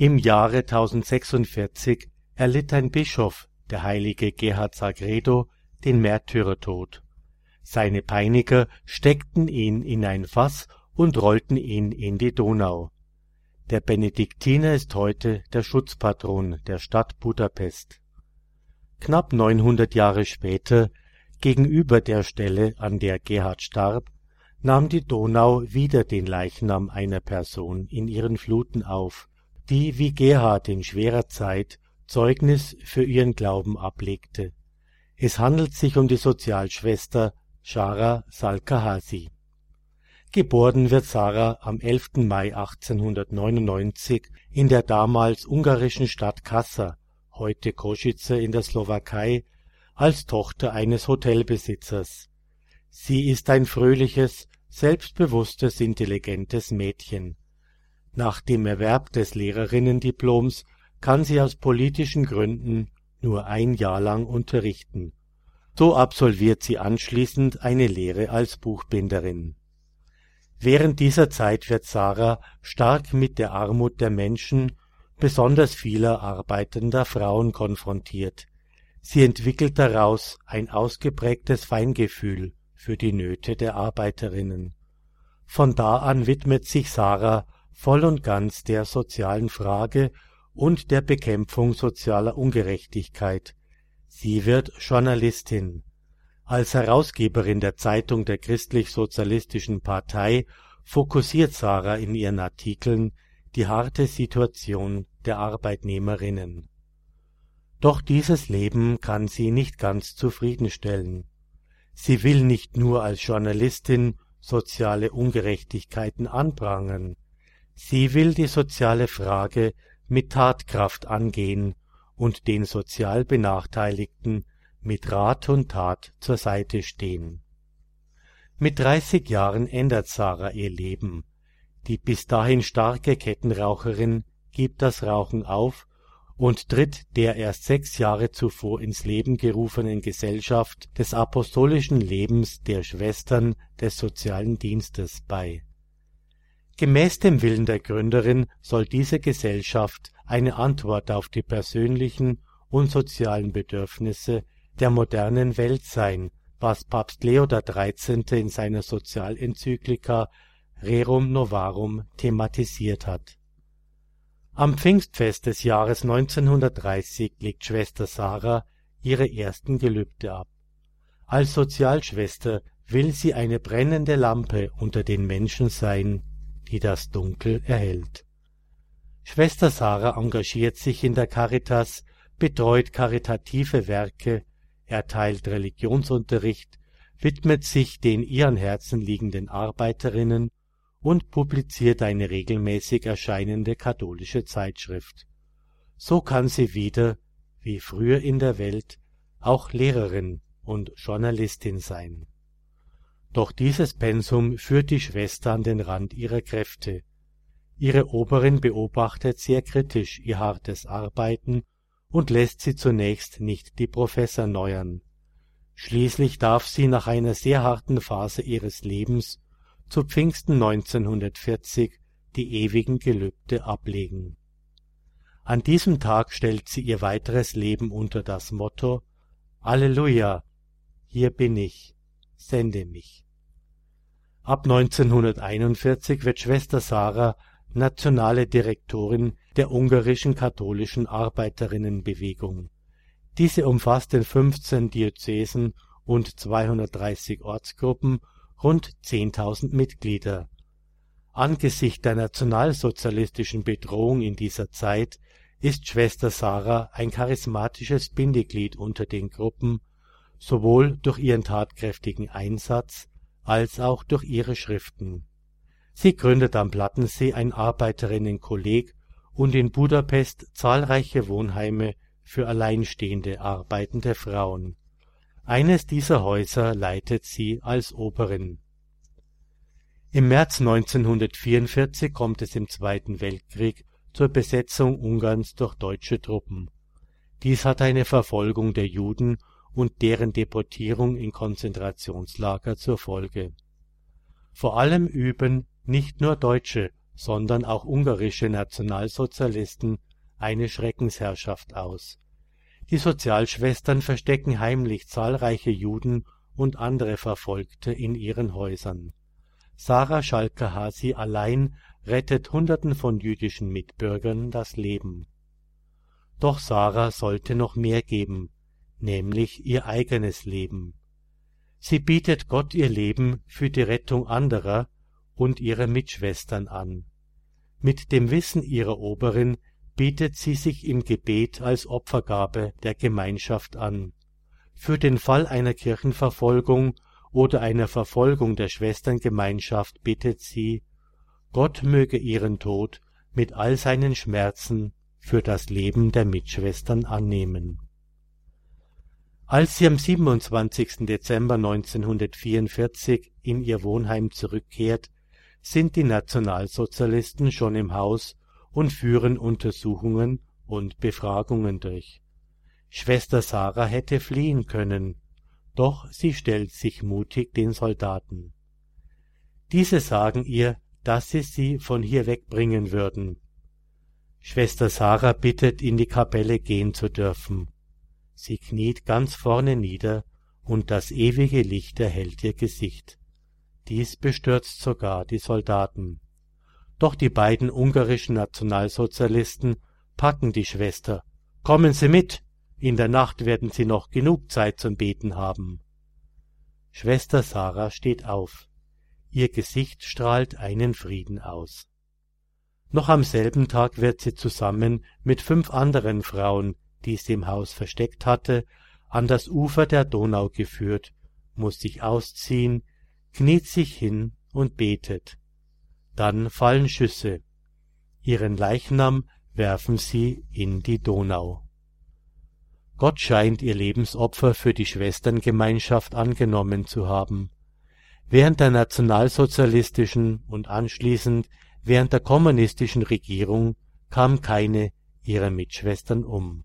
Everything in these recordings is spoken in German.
Im Jahre 1046 erlitt ein Bischof, der heilige Gerhard Sagredo, den Märtyrertod. Seine Peiniger steckten ihn in ein Fass und rollten ihn in die Donau. Der Benediktiner ist heute der Schutzpatron der Stadt Budapest. Knapp 900 Jahre später, gegenüber der Stelle, an der Gerhard starb, nahm die Donau wieder den Leichnam einer Person in ihren Fluten auf, die wie Gerhard in schwerer Zeit Zeugnis für ihren Glauben ablegte. Es handelt sich um die Sozialschwester Schara Salkahasi. Geboren wird Sarah am 11. Mai 1899 in der damals ungarischen Stadt Kassa, heute Kosice in der Slowakei, als Tochter eines Hotelbesitzers. Sie ist ein fröhliches, selbstbewusstes, intelligentes Mädchen. Nach dem Erwerb des Lehrerinnendiploms kann sie aus politischen Gründen nur ein Jahr lang unterrichten. So absolviert sie anschließend eine Lehre als Buchbinderin. Während dieser Zeit wird Sarah stark mit der Armut der Menschen, besonders vieler arbeitender Frauen konfrontiert. Sie entwickelt daraus ein ausgeprägtes Feingefühl für die Nöte der Arbeiterinnen. Von da an widmet sich Sarah voll und ganz der sozialen Frage und der Bekämpfung sozialer Ungerechtigkeit. Sie wird Journalistin. Als Herausgeberin der Zeitung der Christlich-Sozialistischen Partei fokussiert Sarah in ihren Artikeln die harte Situation der Arbeitnehmerinnen. Doch dieses Leben kann sie nicht ganz zufriedenstellen. Sie will nicht nur als Journalistin soziale Ungerechtigkeiten anprangern, sie will die soziale Frage mit Tatkraft angehen und den sozial Benachteiligten mit Rat und Tat zur Seite stehen. Mit 30 Jahren ändert Sarah ihr Leben. Die bis dahin starke Kettenraucherin gibt das Rauchen auf und tritt der erst sechs Jahre zuvor ins Leben gerufenen Gesellschaft des apostolischen Lebens der Schwestern des sozialen Dienstes bei Gemäß dem Willen der Gründerin soll diese Gesellschaft eine Antwort auf die persönlichen und sozialen Bedürfnisse der modernen Welt sein, was Papst Leo XIII. in seiner Sozialenzyklika Rerum Novarum thematisiert hat. Am Pfingstfest des Jahres 1930 legt Schwester Sarah ihre ersten Gelübde ab. Als Sozialschwester will sie eine brennende Lampe unter den Menschen sein die das Dunkel erhellt. Schwester Sarah engagiert sich in der Caritas, betreut karitative Werke, erteilt Religionsunterricht, widmet sich den ihr an Herzen liegenden Arbeiterinnen und publiziert eine regelmäßig erscheinende katholische Zeitschrift. So kann sie wieder, wie früher in der Welt, auch Lehrerin und Journalistin sein doch dieses Pensum führt die Schwester an den Rand ihrer Kräfte. Ihre Oberin beobachtet sehr kritisch ihr hartes Arbeiten und lässt sie zunächst nicht die Professor neuern. Schließlich darf sie nach einer sehr harten Phase ihres Lebens zu Pfingsten 1940 die ewigen Gelübde ablegen. An diesem Tag stellt sie ihr weiteres Leben unter das Motto Alleluja, hier bin ich sende mich. Ab 1941 wird Schwester Sarah nationale Direktorin der ungarischen katholischen Arbeiterinnenbewegung. Diese umfasst in 15 Diözesen und 230 Ortsgruppen rund 10.000 Mitglieder. Angesichts der nationalsozialistischen Bedrohung in dieser Zeit ist Schwester Sarah ein charismatisches Bindeglied unter den Gruppen sowohl durch ihren tatkräftigen Einsatz als auch durch ihre Schriften. Sie gründet am Plattensee ein Arbeiterinnenkolleg und in Budapest zahlreiche Wohnheime für alleinstehende arbeitende Frauen. Eines dieser Häuser leitet sie als Oberin. Im März 1944 kommt es im Zweiten Weltkrieg zur Besetzung Ungarns durch deutsche Truppen. Dies hat eine Verfolgung der Juden und deren Deportierung in Konzentrationslager zur Folge. Vor allem üben nicht nur deutsche, sondern auch ungarische Nationalsozialisten eine Schreckensherrschaft aus. Die Sozialschwestern verstecken heimlich zahlreiche Juden und andere Verfolgte in ihren Häusern. Sarah Schalker-Hasi allein rettet Hunderten von jüdischen Mitbürgern das Leben. Doch Sarah sollte noch mehr geben, nämlich ihr eigenes Leben. Sie bietet Gott ihr Leben für die Rettung anderer und ihrer Mitschwestern an. Mit dem Wissen ihrer Oberin bietet sie sich im Gebet als Opfergabe der Gemeinschaft an. Für den Fall einer Kirchenverfolgung oder einer Verfolgung der Schwesterngemeinschaft bittet sie, Gott möge ihren Tod mit all seinen Schmerzen für das Leben der Mitschwestern annehmen. Als sie am 27. Dezember 1944 in ihr Wohnheim zurückkehrt, sind die Nationalsozialisten schon im Haus und führen Untersuchungen und Befragungen durch. Schwester Sarah hätte fliehen können, doch sie stellt sich mutig den Soldaten. Diese sagen ihr, dass sie sie von hier wegbringen würden. Schwester Sarah bittet, in die Kapelle gehen zu dürfen. Sie kniet ganz vorne nieder, und das ewige Licht erhellt ihr Gesicht. Dies bestürzt sogar die Soldaten. Doch die beiden ungarischen Nationalsozialisten packen die Schwester. Kommen Sie mit! In der Nacht werden Sie noch genug Zeit zum Beten haben. Schwester Sarah steht auf. Ihr Gesicht strahlt einen Frieden aus. Noch am selben Tag wird sie zusammen mit fünf anderen Frauen die sie im Haus versteckt hatte, an das Ufer der Donau geführt, muss sich ausziehen, kniet sich hin und betet. Dann fallen Schüsse. Ihren Leichnam werfen sie in die Donau. Gott scheint ihr Lebensopfer für die Schwesterngemeinschaft angenommen zu haben. Während der nationalsozialistischen und anschließend während der kommunistischen Regierung kam keine ihrer Mitschwestern um.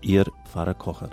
Ihr Pfarrer Kocher.